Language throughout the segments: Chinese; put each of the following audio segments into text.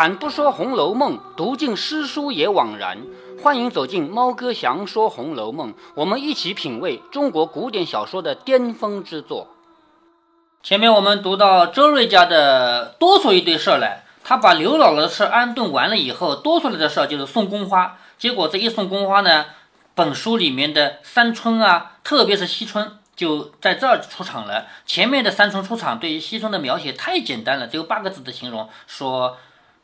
开坛不说《红楼梦》，读尽诗书也枉然。欢迎走进猫哥祥说《红楼梦》，我们一起品味中国古典小说的巅峰之作。前面我们读到周瑞家的多出一堆事儿来，他把刘姥姥的事安顿完了以后，多出来的事儿就是送宫花。结果这一送宫花呢，本书里面的三春啊，特别是惜春，就在这儿出场了。前面的三春出场，对于惜春的描写太简单了，只有八个字的形容，说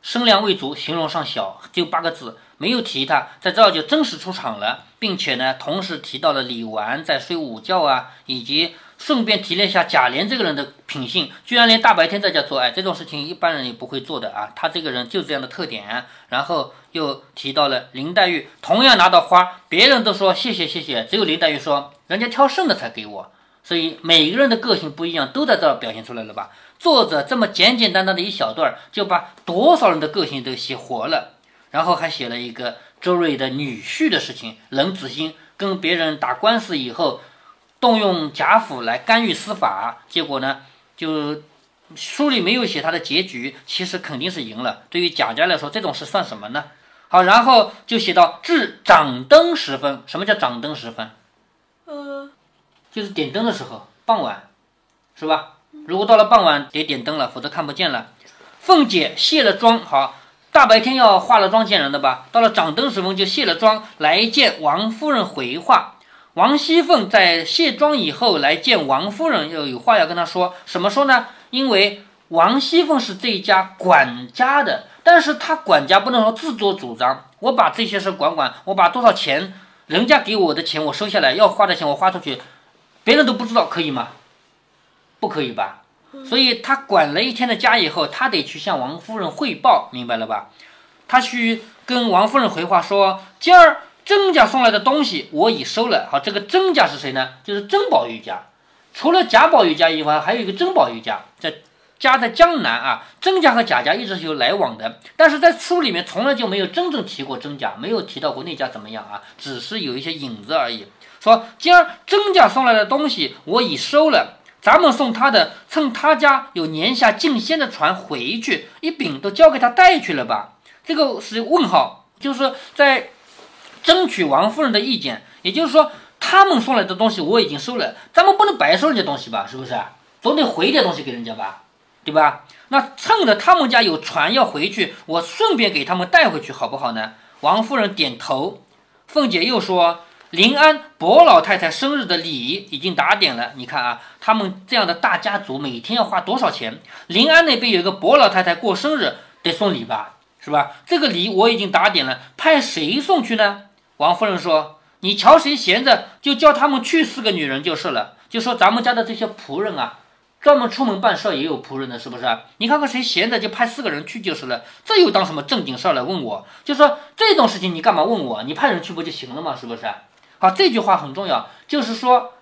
身量未足，形容上小，就八个字。没有提他，在这儿就正式出场了，并且呢，同时提到了李纨在睡午觉啊，以及顺便提了一下贾琏这个人的品性，居然连大白天在家做爱这种事情，一般人也不会做的啊。他这个人就这样的特点。然后又提到了林黛玉，同样拿到花，别人都说谢谢谢谢，只有林黛玉说人家挑剩的才给我。所以每个人的个性不一样，都在这儿表现出来了吧？作者这么简简单单的一小段，就把多少人的个性都写活了。然后还写了一个周瑞的女婿的事情，冷子兴跟别人打官司以后，动用贾府来干预司法，结果呢，就书里没有写他的结局，其实肯定是赢了。对于贾家来说，这种事算什么呢？好，然后就写到至掌灯时分，什么叫掌灯时分？呃，就是点灯的时候，傍晚，是吧？如果到了傍晚得点灯了，否则看不见了。凤姐卸了妆，好。大白天要化了妆见人的吧？到了掌灯时分就卸了妆来见王夫人回话。王熙凤在卸妆以后来见王夫人，又有话要跟她说。什么说呢？因为王熙凤是这一家管家的，但是她管家不能说自作主张，我把这些事管管，我把多少钱，人家给我的钱我收下来，要花的钱我花出去，别人都不知道，可以吗？不可以吧？所以他管了一天的家以后，他得去向王夫人汇报，明白了吧？他去跟王夫人回话说：“今儿甄家送来的东西我已收了。好，这个甄家是谁呢？就是甄宝玉家。除了贾宝玉家以外，还有一个甄宝玉家，在家在江南啊。甄家和贾家一直是有来往的，但是在书里面从来就没有真正提过甄家，没有提到过那家怎么样啊，只是有一些影子而已。说今儿甄家送来的东西我已收了。”咱们送他的，趁他家有年下进仙的船回去，一饼都交给他带去了吧？这个是问号，就是在争取王夫人的意见。也就是说，他们送来的东西我已经收了，咱们不能白收人家东西吧？是不是？总得回点东西给人家吧？对吧？那趁着他们家有船要回去，我顺便给他们带回去，好不好呢？王夫人点头。凤姐又说。临安伯老太太生日的礼已经打点了，你看啊，他们这样的大家族每天要花多少钱？临安那边有一个伯老太太过生日，得送礼吧，是吧？这个礼我已经打点了，派谁送去呢？王夫人说：“你瞧谁闲着，就叫他们去四个女人就是了。就说咱们家的这些仆人啊，专门出门办事也有仆人的，是不是？你看看谁闲着，就派四个人去就是了。这又当什么正经事儿来问我？就说这种事情你干嘛问我？你派人去不就行了吗？是不是？”好，这句话很重要，就是说，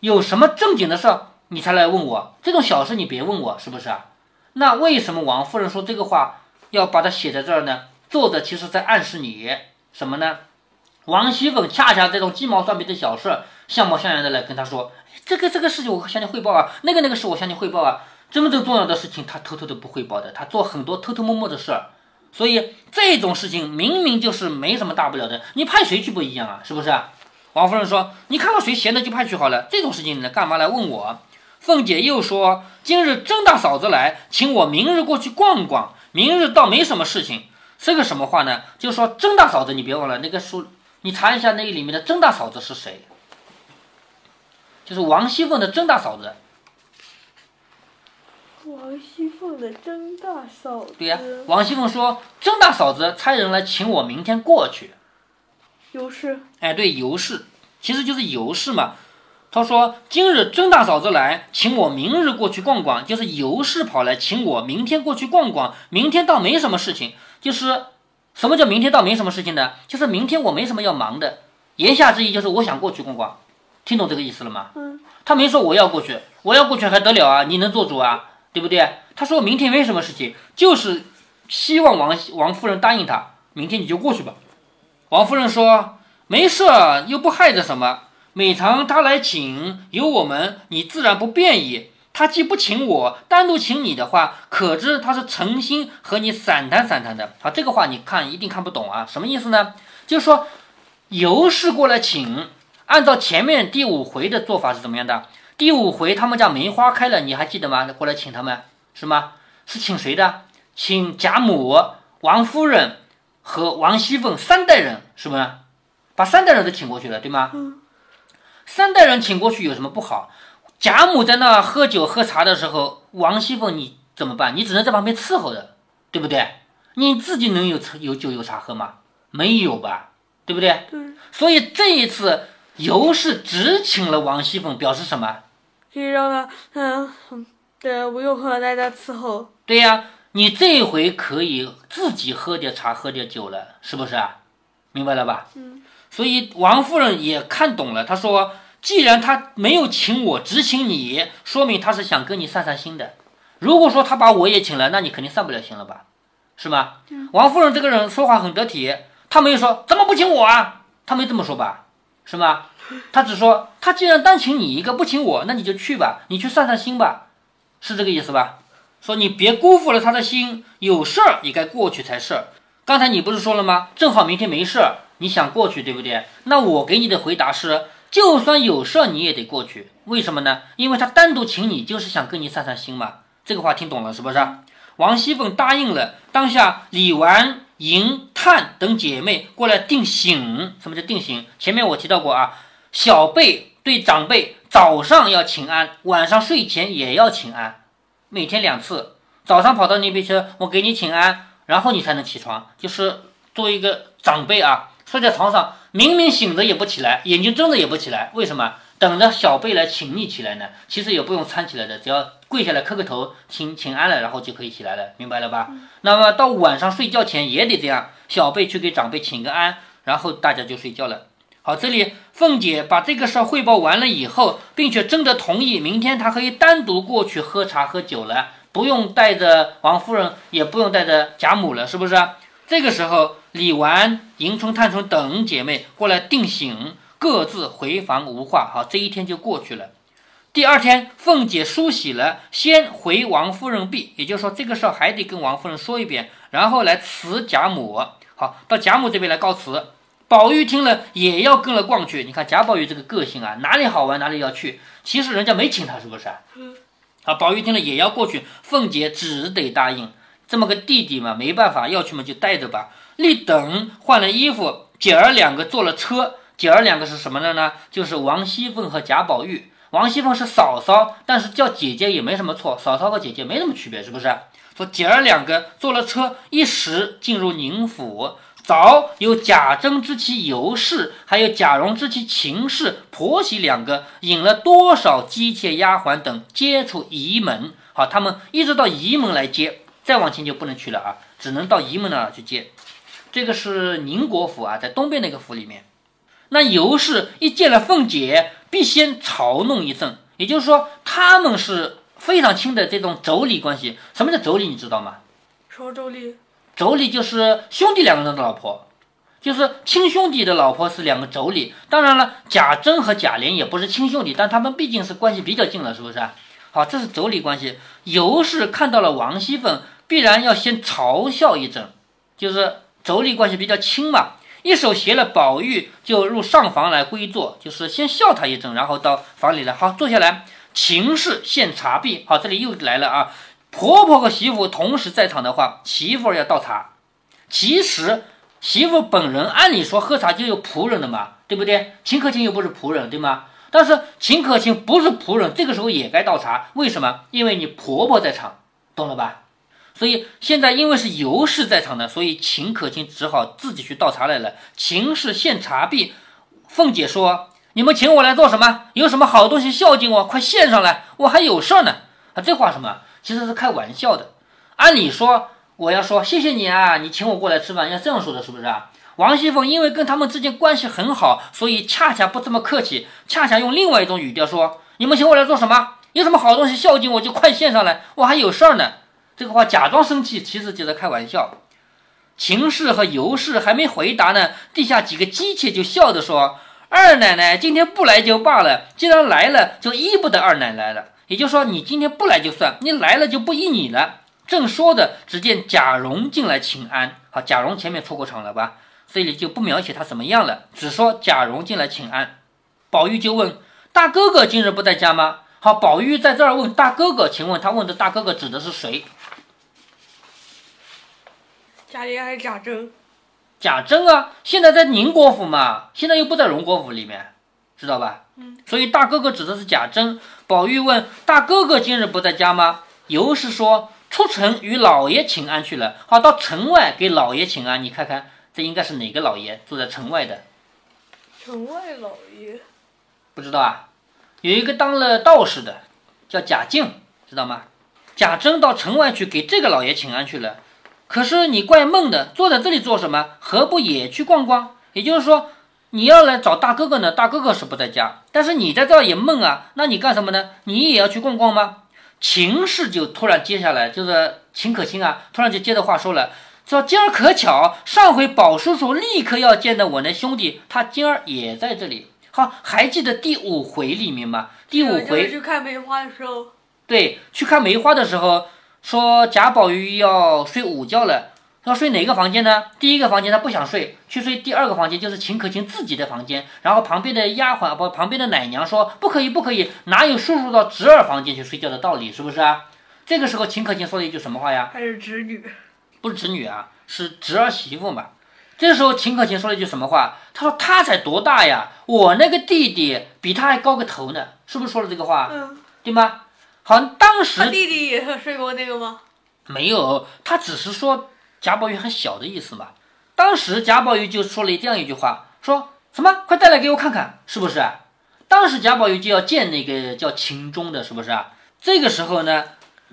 有什么正经的事，你才来问我，这种小事你别问我，是不是啊？那为什么王夫人说这个话要把它写在这儿呢？作者其实在暗示你什么呢？王熙凤恰恰这种鸡毛蒜皮的小事，像模像样的来跟他说，这个这个事情我向你汇报啊，那个那个事我向你汇报啊，真正重要的事情他偷偷的不汇报的，他做很多偷偷摸摸的事儿，所以这种事情明明就是没什么大不了的，你派谁去不一样啊，是不是啊？王夫人说：“你看到谁闲的就派去好了，这种事情你干嘛来问我？”凤姐又说：“今日甄大嫂子来，请我明日过去逛逛。明日倒没什么事情，是个什么话呢？就说甄大嫂子，你别忘了那个书，你查一下那个里面的甄大嫂子是谁？就是王熙凤的甄大嫂子。王熙凤的甄大嫂子。对呀，王熙凤说甄大嫂子差人来请我明天过去。”尤氏，哎，对，尤氏，其实就是尤氏嘛。他说：“今日甄大嫂子来，请我明日过去逛逛。”就是尤氏跑来请我明天过去逛逛。明天倒没什么事情，就是什么叫明天倒没什么事情呢？就是明天我没什么要忙的。言下之意就是我想过去逛逛，听懂这个意思了吗？嗯。他没说我要过去，我要过去还得了啊？你能做主啊？对不对？他说明天没什么事情，就是希望王王夫人答应他，明天你就过去吧。王夫人说：“没事，又不害着什么。每常他来请，有我们，你自然不便宜。他既不请我，单独请你的话，可知他是诚心和你散谈散谈的。好，这个话你看一定看不懂啊，什么意思呢？就是说尤氏过来请，按照前面第五回的做法是怎么样的？第五回他们家梅花开了，你还记得吗？过来请他们是吗？是请谁的？请贾母、王夫人和王熙凤三代人，是不是？把三代人都请过去了，对吗？嗯。三代人请过去有什么不好？贾母在那喝酒喝茶的时候，王熙凤你怎么办？你只能在旁边伺候着，对不对？你自己能有有酒有茶喝吗？没有吧，对不对？对。所以这一次尤氏只请了王熙凤，表示什么？可以让他嗯，对，不用和大家伺候。对呀，你这回可以自己喝点茶，喝点酒了，是不是啊？明白了吧？嗯。所以王夫人也看懂了，她说：“既然他没有请我，只请你，说明他是想跟你散散心的。如果说他把我也请了，那你肯定散不了心了吧？是吧？”王夫人这个人说话很得体，她没有说怎么不请我啊，她没这么说吧？是吗？她只说他既然单请你一个，不请我，那你就去吧，你去散散心吧，是这个意思吧？说你别辜负了他的心，有事儿也该过去才是。刚才你不是说了吗？正好明天没事儿。你想过去对不对？那我给你的回答是，就算有事儿你也得过去。为什么呢？因为他单独请你，就是想跟你散散心嘛。这个话听懂了是不是？王熙凤答应了。当下李纨、银、探等姐妹过来定省。什么叫定省？前面我提到过啊，小辈对长辈早上要请安，晚上睡前也要请安，每天两次。早上跑到那边去，我给你请安，然后你才能起床。就是作为一个长辈啊。睡在床上，明明醒着也不起来，眼睛睁着也不起来，为什么？等着小辈来请你起来呢？其实也不用搀起来的，只要跪下来磕个头，请请安了，然后就可以起来了，明白了吧？那么到晚上睡觉前也得这样，小辈去给长辈请个安，然后大家就睡觉了。好，这里凤姐把这个事儿汇报完了以后，并且征得同意，明天她可以单独过去喝茶喝酒了，不用带着王夫人，也不用带着贾母了，是不是？这个时候。李纨、迎春、探春等姐妹过来定省，各自回房无话。好，这一天就过去了。第二天，凤姐梳洗了，先回王夫人避，也就是说，这个事儿还得跟王夫人说一遍，然后来辞贾母。好，到贾母这边来告辞。宝玉听了也要跟了逛去。你看贾宝玉这个个性啊，哪里好玩哪里要去。其实人家没请他，是不是？嗯。啊，宝玉听了也要过去，凤姐只得答应。这么个弟弟嘛，没办法，要去嘛就带着吧。立等换了衣服，姐儿两个坐了车。姐儿两个是什么的呢？就是王熙凤和贾宝玉。王熙凤是嫂嫂，但是叫姐姐也没什么错，嫂嫂和姐姐没什么区别，是不是？说姐儿两个坐了车，一时进入宁府。早有贾珍之妻尤氏，还有贾蓉之妻秦氏、婆媳两个，引了多少姬妾丫鬟等接出仪门。好，他们一直到仪门来接，再往前就不能去了啊，只能到仪门那儿去接。这个是宁国府啊，在东边那个府里面。那尤氏一见了凤姐，必先嘲弄一阵，也就是说，他们是非常亲的这种妯娌关系。什么叫妯娌？你知道吗？什么妯娌？妯娌就是兄弟两个人的老婆，就是亲兄弟的老婆是两个妯娌。当然了，贾珍和贾琏也不是亲兄弟，但他们毕竟是关系比较近了，是不是？好，这是妯娌关系。尤氏看到了王熙凤，必然要先嘲笑一阵，就是。妯娌关系比较亲嘛，一手携了宝玉就入上房来归坐，就是先笑他一阵，然后到房里来，好坐下来。秦氏献茶毕，好，这里又来了啊。婆婆和媳妇同时在场的话，媳妇要倒茶。其实媳妇本人按理说喝茶就有仆人的嘛，对不对？秦可卿又不是仆人，对吗？但是秦可卿不是仆人，这个时候也该倒茶。为什么？因为你婆婆在场，懂了吧？所以现在因为是尤氏在场的，所以秦可卿只好自己去倒茶来了。秦氏献茶毕，凤姐说：“你们请我来做什么？有什么好东西孝敬我？快献上来，我还有事儿呢。”啊，这话什么？其实是开玩笑的。按理说我要说谢谢你啊，你请我过来吃饭，要这样说的，是不是啊？王熙凤因为跟他们之间关系很好，所以恰恰不这么客气，恰恰用另外一种语调说：“你们请我来做什么？有什么好东西孝敬我就快献上来，我还有事儿呢。”这个话假装生气，其实就在开玩笑。秦氏和尤氏还没回答呢，地下几个姬妾就笑着说：“二奶奶今天不来就罢了，既然来了，就依不得二奶奶了。也就是说，你今天不来就算，你来了就不依你了。正说的，只见贾蓉进来请安。好，贾蓉前面出过场了吧？这里就不描写他怎么样了，只说贾蓉进来请安。宝玉就问大哥哥今日不在家吗？好，宝玉在这儿问大哥哥，请问他问的大哥哥指的是谁？贾琏还是贾珍？贾珍啊，现在在宁国府嘛，现在又不在荣国府里面，知道吧？嗯。所以大哥哥指的是贾珍。宝玉问大哥哥今日不在家吗？尤氏说出城与老爷请安去了。好，到城外给老爷请安。你看看，这应该是哪个老爷住在城外的？城外老爷。不知道啊，有一个当了道士的，叫贾静，知道吗？贾珍到城外去给这个老爷请安去了。可是你怪闷的，坐在这里做什么？何不也去逛逛？也就是说，你要来找大哥哥呢，大哥哥是不在家，但是你在这儿也闷啊，那你干什么呢？你也要去逛逛吗？秦氏就突然接下来，就是秦可卿啊，突然就接着话说了，说今儿可巧，上回宝叔叔立刻要见的我那兄弟，他今儿也在这里。好，还记得第五回里面吗？第五回去看梅花的时候，对，去看梅花的时候。说贾宝玉要睡午觉了，要睡哪个房间呢？第一个房间他不想睡，去睡第二个房间，就是秦可卿自己的房间。然后旁边的丫鬟不，旁边的奶娘说不可以，不可以，哪有叔叔到侄儿房间去睡觉的道理？是不是啊？这个时候秦可卿说了一句什么话呀？还是侄女？不是侄女啊，是侄儿媳妇嘛。这时候秦可卿说了一句什么话？他说他才多大呀？我那个弟弟比他还高个头呢，是不是说了这个话？嗯，对吗？好像当时他弟弟也睡过那个吗？没有，他只是说贾宝玉很小的意思嘛。当时贾宝玉就说了这样一句话，说什么？快带来给我看看，是不是？当时贾宝玉就要见那个叫秦钟的，是不是啊？这个时候呢，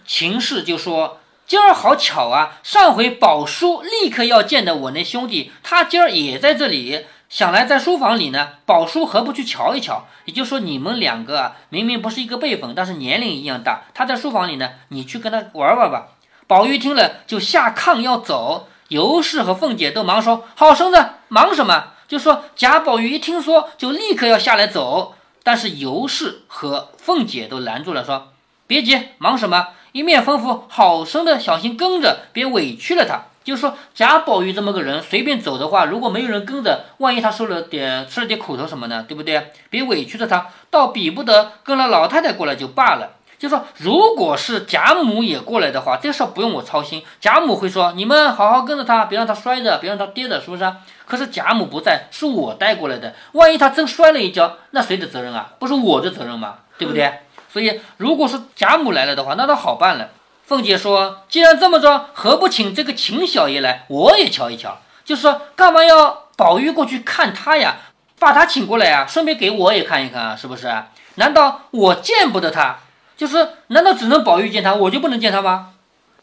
秦氏就说：“今儿好巧啊，上回宝叔立刻要见的我那兄弟，他今儿也在这里。”想来在书房里呢，宝叔何不去瞧一瞧？也就是说，你们两个，明明不是一个辈分，但是年龄一样大。他在书房里呢，你去跟他玩玩吧。宝玉听了，就下炕要走。尤氏和凤姐都忙说：“好生子，忙什么？”就说贾宝玉一听说，就立刻要下来走。但是尤氏和凤姐都拦住了，说：“别急，忙什么？一面吩咐好生的小心跟着，别委屈了他。”就说，贾宝玉这么个人，随便走的话，如果没有人跟着，万一他受了点吃了点苦头什么的，对不对？别委屈着他，倒比不得跟了老太太过来就罢了。就说，如果是贾母也过来的话，这事不用我操心。贾母会说，你们好好跟着他，别让他摔着，别让他跌着，是不是？可是贾母不在，是我带过来的，万一他真摔了一跤，那谁的责任啊？不是我的责任吗？对不对？所以，如果是贾母来了的话，那倒好办了。凤姐说：“既然这么着，何不请这个秦小爷来，我也瞧一瞧？就是说，干嘛要宝玉过去看他呀？把他请过来啊，顺便给我也看一看啊，是不是？难道我见不得他？就是难道只能宝玉见他，我就不能见他吗？”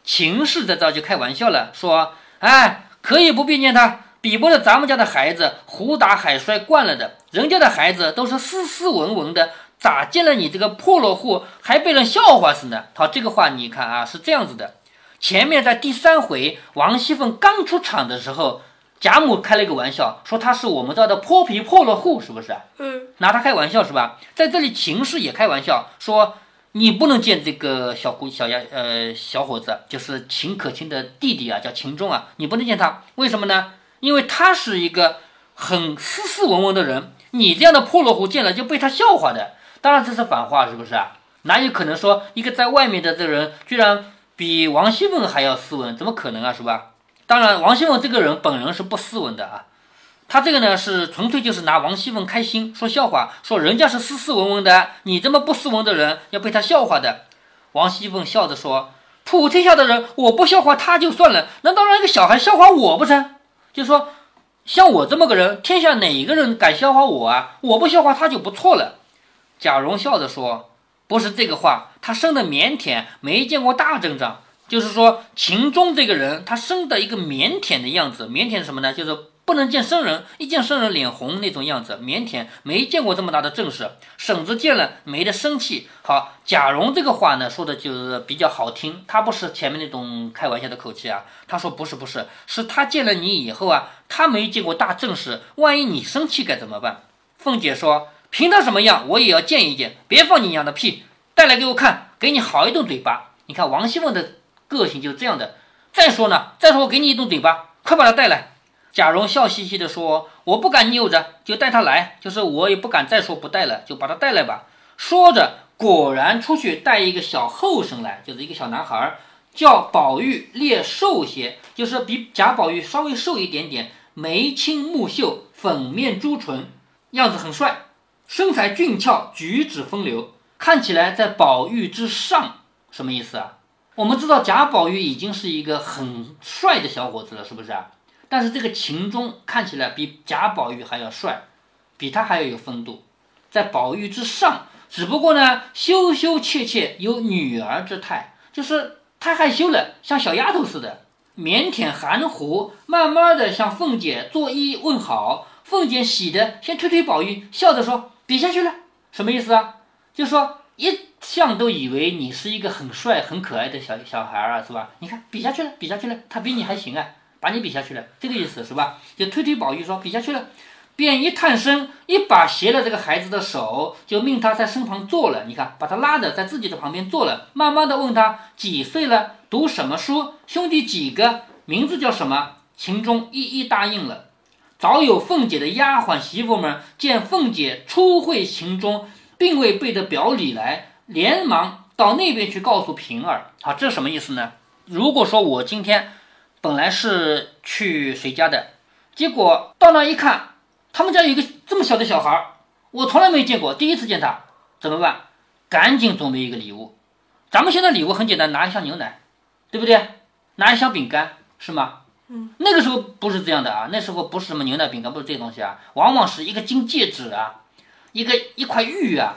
秦氏在这就开玩笑了，说：“哎，可以不必见他，比不得咱们家的孩子胡打海摔惯了的，人家的孩子都是斯斯文文的。”咋见了你这个破落户还被人笑话死呢？好，这个话你看啊，是这样子的。前面在第三回王熙凤刚出场的时候，贾母开了一个玩笑，说她是我们这儿的泼皮破落户，是不是？嗯，拿她开玩笑是吧？在这里秦氏也开玩笑说，你不能见这个小姑小丫呃小伙子，就是秦可卿的弟弟啊，叫秦钟啊，你不能见他，为什么呢？因为他是一个很斯斯文文的人，你这样的破落户见了就被他笑话的。当然这是反话，是不是啊？哪有可能说一个在外面的这人居然比王熙凤还要斯文？怎么可能啊？是吧？当然，王熙凤这个人本人是不斯文的啊。他这个呢是纯粹就是拿王熙凤开心，说笑话，说人家是斯斯文文的，你这么不斯文的人要被他笑话的。王熙凤笑着说：“普天下的人，我不笑话他就算了，难道让一个小孩笑话我不成？就说像我这么个人，天下哪个人敢笑话我啊？我不笑话他就不错了。”贾蓉笑着说：“不是这个话，他生的腼腆，没见过大阵仗。就是说，秦钟这个人，他生的一个腼腆的样子。腼腆什么呢？就是不能见生人，一见生人脸红那种样子。腼腆，没见过这么大的阵势。婶子见了没得生气。好，贾蓉这个话呢，说的就是比较好听。他不是前面那种开玩笑的口气啊。他说不是不是，是他见了你以后啊，他没见过大阵势，万一你生气该怎么办？凤姐说。”凭他什么样，我也要见一见。别放你娘的屁！带来给我看，给你好一顿嘴巴。你看王熙凤的个性就是这样的。再说呢，再说我给你一顿嘴巴，快把他带来。贾蓉笑嘻嘻地说：“我不敢扭着，就带他来。就是我也不敢再说不带了，就把他带来吧。”说着，果然出去带一个小后生来，就是一个小男孩，叫宝玉，略瘦些，就是比贾宝玉稍微瘦一点点，眉清目秀，粉面朱唇，样子很帅，身材俊俏，举止风流，看起来在宝玉之上。什么意思啊？我们知道贾宝玉已经是一个很帅的小伙子了，是不是啊？但是这个秦钟看起来比贾宝玉还要帅，比他还要有风度，在宝玉之上。只不过呢，羞羞怯怯，有女儿之态，就是太害羞了，像小丫头似的，腼腆含糊，慢慢的向凤姐作揖问好。凤姐喜的先推推宝玉，笑着说：“比下去了。”什么意思啊？就说一向都以为你是一个很帅、很可爱的小小孩啊，是吧？你看比下去了，比下去了，他比你还行啊。把你比下去了，这个意思是吧？就推推宝玉说比下去了，便一探身，一把携了这个孩子的手，就命他在身旁坐了。你看，把他拉着在自己的旁边坐了，慢慢的问他几岁了，读什么书，兄弟几个，名字叫什么？秦钟一一答应了。早有凤姐的丫鬟媳妇们见凤姐初会秦钟，并未备得表里来，连忙到那边去告诉平儿。好，这什么意思呢？如果说我今天。本来是去谁家的，结果到那一看，他们家有一个这么小的小孩儿，我从来没见过，第一次见他，怎么办？赶紧准备一个礼物。咱们现在礼物很简单，拿一箱牛奶，对不对？拿一箱饼干，是吗？嗯。那个时候不是这样的啊，那时候不是什么牛奶饼干，不是这些东西啊，往往是一个金戒指啊，一个一块玉啊，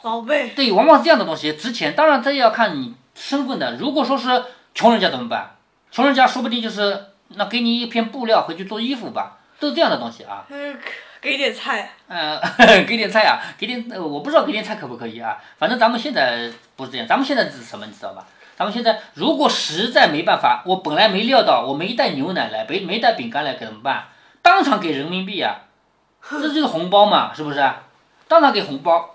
宝贝。对，往往是这样的东西值钱。当然这要看你身份的，如果说是穷人家怎么办？穷人家说不定就是那给你一片布料回去做衣服吧，都是这样的东西啊。嗯，给点菜。呃，给点菜啊，给点，我不知道给点菜可不可以啊。反正咱们现在不是这样，咱们现在是什么，你知道吧？咱们现在如果实在没办法，我本来没料到，我没带牛奶来，没没带饼干来，怎么办？当场给人民币啊，这就是红包嘛，是不是？当场给红包。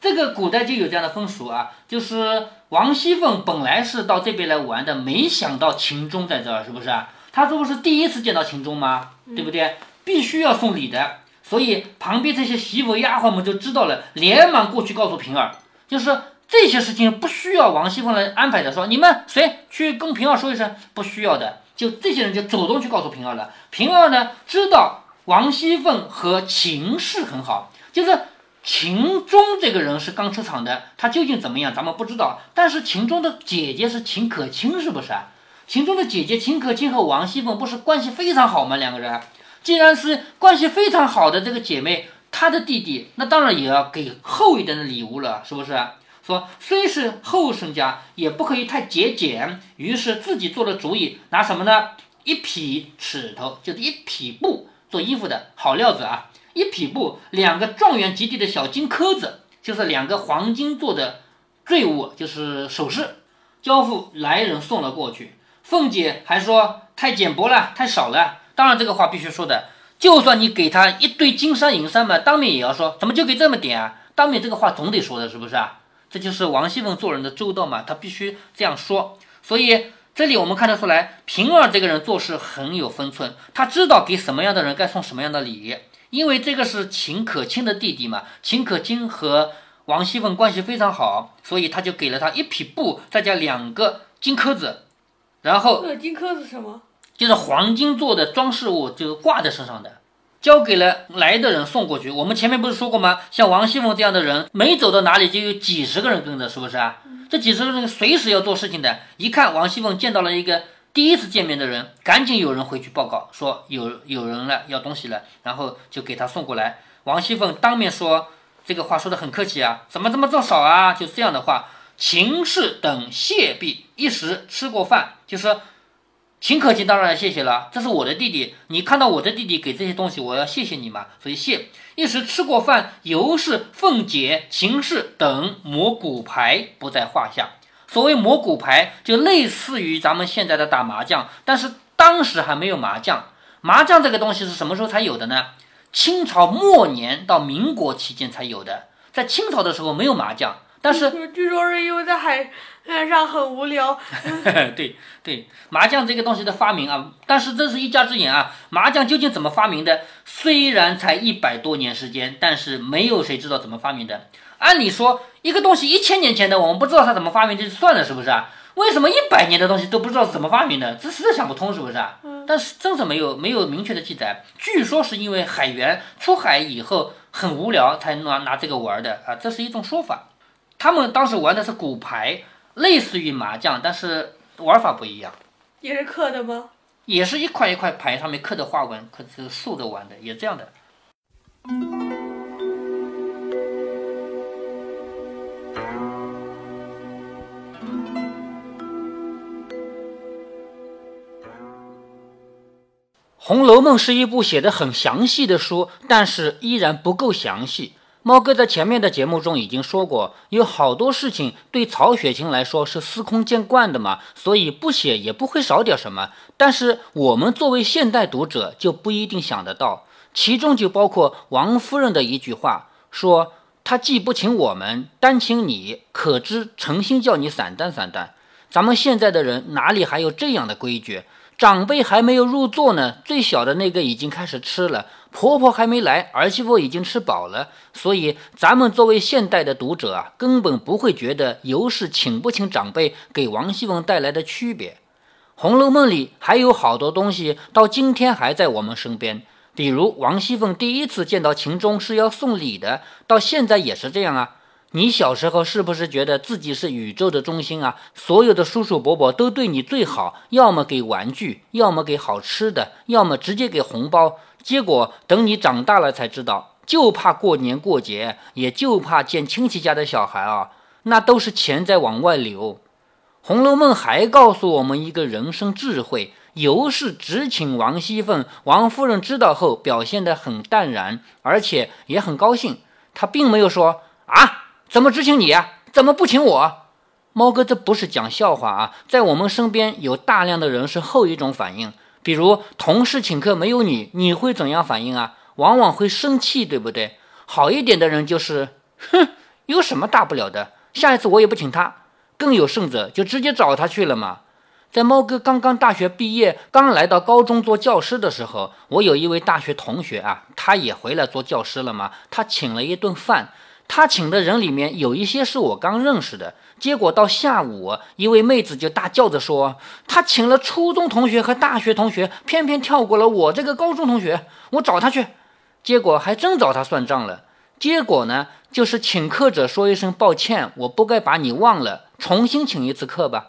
这个古代就有这样的风俗啊，就是王熙凤本来是到这边来玩的，没想到秦钟在这儿，是不是啊？他这不是第一次见到秦钟吗？对不对？必须要送礼的，所以旁边这些媳妇丫鬟们就知道了，连忙过去告诉平儿，就是这些事情不需要王熙凤来安排的，说你们谁去跟平儿说一声，不需要的，就这些人就主动去告诉平儿了。平儿呢知道王熙凤和秦氏很好，就是。秦钟这个人是刚出场的，他究竟怎么样，咱们不知道。但是秦钟的姐姐是秦可卿，是不是？秦钟的姐姐秦可卿和王熙凤不是关系非常好吗？两个人，既然是关系非常好的这个姐妹，她的弟弟那当然也要给厚一点的礼物了，是不是？说虽是后生家，也不可以太节俭。于是自己做了主意，拿什么呢？一匹尺头，就是一匹布做衣服的好料子啊。一匹布，两个状元及第的小金颗子，就是两个黄金做的坠物，就是首饰，交付来人送了过去。凤姐还说太简薄了，太少了。当然这个话必须说的，就算你给他一堆金山银山嘛，当面也要说，怎么就给这么点啊？当面这个话总得说的，是不是啊？这就是王熙凤做人的周到嘛，她必须这样说。所以这里我们看得出来，平儿这个人做事很有分寸，他知道给什么样的人该送什么样的礼。因为这个是秦可卿的弟弟嘛，秦可卿和王熙凤关系非常好，所以他就给了他一匹布，再加两个金颗子，然后金颗子什么？就是黄金做的装饰物，就挂在身上的，交给了来的人送过去。我们前面不是说过吗？像王熙凤这样的人，没走到哪里就有几十个人跟着，是不是啊？这几十个人随时要做事情的，一看王熙凤见到了一个。第一次见面的人，赶紧有人回去报告说有有人了，要东西了，然后就给他送过来。王熙凤当面说这个话说的很客气啊，怎么这么做少啊？就这样的话，秦氏等谢毕，一时吃过饭，就说秦可卿当然谢谢了，这是我的弟弟，你看到我的弟弟给这些东西，我要谢谢你嘛，所以谢。一时吃过饭，尤氏、凤姐、秦氏等磨骨牌不在话下。所谓摸骨牌，就类似于咱们现在的打麻将，但是当时还没有麻将。麻将这个东西是什么时候才有的呢？清朝末年到民国期间才有的。在清朝的时候没有麻将，但是 据说是因为在海海上很无聊。对对，麻将这个东西的发明啊，但是这是一家之言啊。麻将究竟怎么发明的？虽然才一百多年时间，但是没有谁知道怎么发明的。按理说，一个东西一千年前的，我们不知道它怎么发明这就算了，是不是啊？为什么一百年的东西都不知道是怎么发明的？这实在想不通，是不是啊？但是真是没有没有明确的记载。据说是因为海员出海以后很无聊，才拿拿这个玩的啊，这是一种说法。他们当时玩的是骨牌，类似于麻将，但是玩法不一样。也是刻的吗？也是一块一块牌上面刻的花纹，可是竖着玩的，也这样的。《红楼梦》是一部写的很详细的书，但是依然不够详细。猫哥在前面的节目中已经说过，有好多事情对曹雪芹来说是司空见惯的嘛，所以不写也不会少点什么。但是我们作为现代读者就不一定想得到，其中就包括王夫人的一句话，说他既不请我们，单请你，可知诚心叫你散淡散淡。咱们现在的人哪里还有这样的规矩？长辈还没有入座呢，最小的那个已经开始吃了。婆婆还没来，儿媳妇已经吃饱了。所以，咱们作为现代的读者啊，根本不会觉得尤氏请不请长辈给王熙凤带来的区别。《红楼梦》里还有好多东西，到今天还在我们身边。比如，王熙凤第一次见到秦钟是要送礼的，到现在也是这样啊。你小时候是不是觉得自己是宇宙的中心啊？所有的叔叔伯伯都对你最好，要么给玩具，要么给好吃的，要么直接给红包。结果等你长大了才知道，就怕过年过节，也就怕见亲戚家的小孩啊，那都是钱在往外流。《红楼梦》还告诉我们一个人生智慧：尤氏只请王熙凤，王夫人知道后表现得很淡然，而且也很高兴。她并没有说啊。怎么只请你啊？怎么不请我？猫哥，这不是讲笑话啊！在我们身边有大量的人是后一种反应，比如同事请客没有你，你会怎样反应啊？往往会生气，对不对？好一点的人就是，哼，有什么大不了的？下一次我也不请他。更有甚者，就直接找他去了嘛。在猫哥刚刚大学毕业，刚来到高中做教师的时候，我有一位大学同学啊，他也回来做教师了嘛，他请了一顿饭。他请的人里面有一些是我刚认识的，结果到下午，一位妹子就大叫着说，他请了初中同学和大学同学，偏偏跳过了我这个高中同学，我找他去，结果还真找他算账了。结果呢，就是请客者说一声抱歉，我不该把你忘了，重新请一次客吧。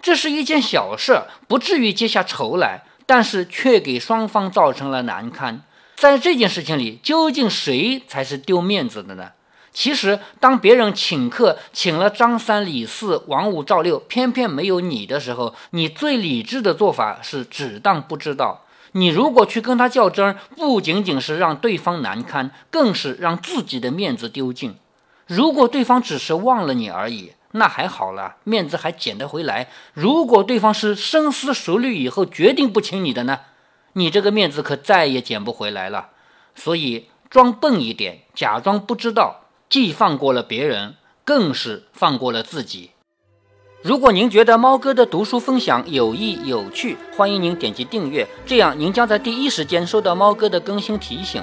这是一件小事，不至于结下仇来，但是却给双方造成了难堪。在这件事情里，究竟谁才是丢面子的呢？其实，当别人请客请了张三李四王五赵六，偏偏没有你的时候，你最理智的做法是只当不知道。你如果去跟他较真，不仅仅是让对方难堪，更是让自己的面子丢尽。如果对方只是忘了你而已，那还好了，面子还捡得回来。如果对方是深思熟虑以后决定不请你的呢，你这个面子可再也捡不回来了。所以，装笨一点，假装不知道。既放过了别人，更是放过了自己。如果您觉得猫哥的读书分享有益有趣，欢迎您点击订阅，这样您将在第一时间收到猫哥的更新提醒。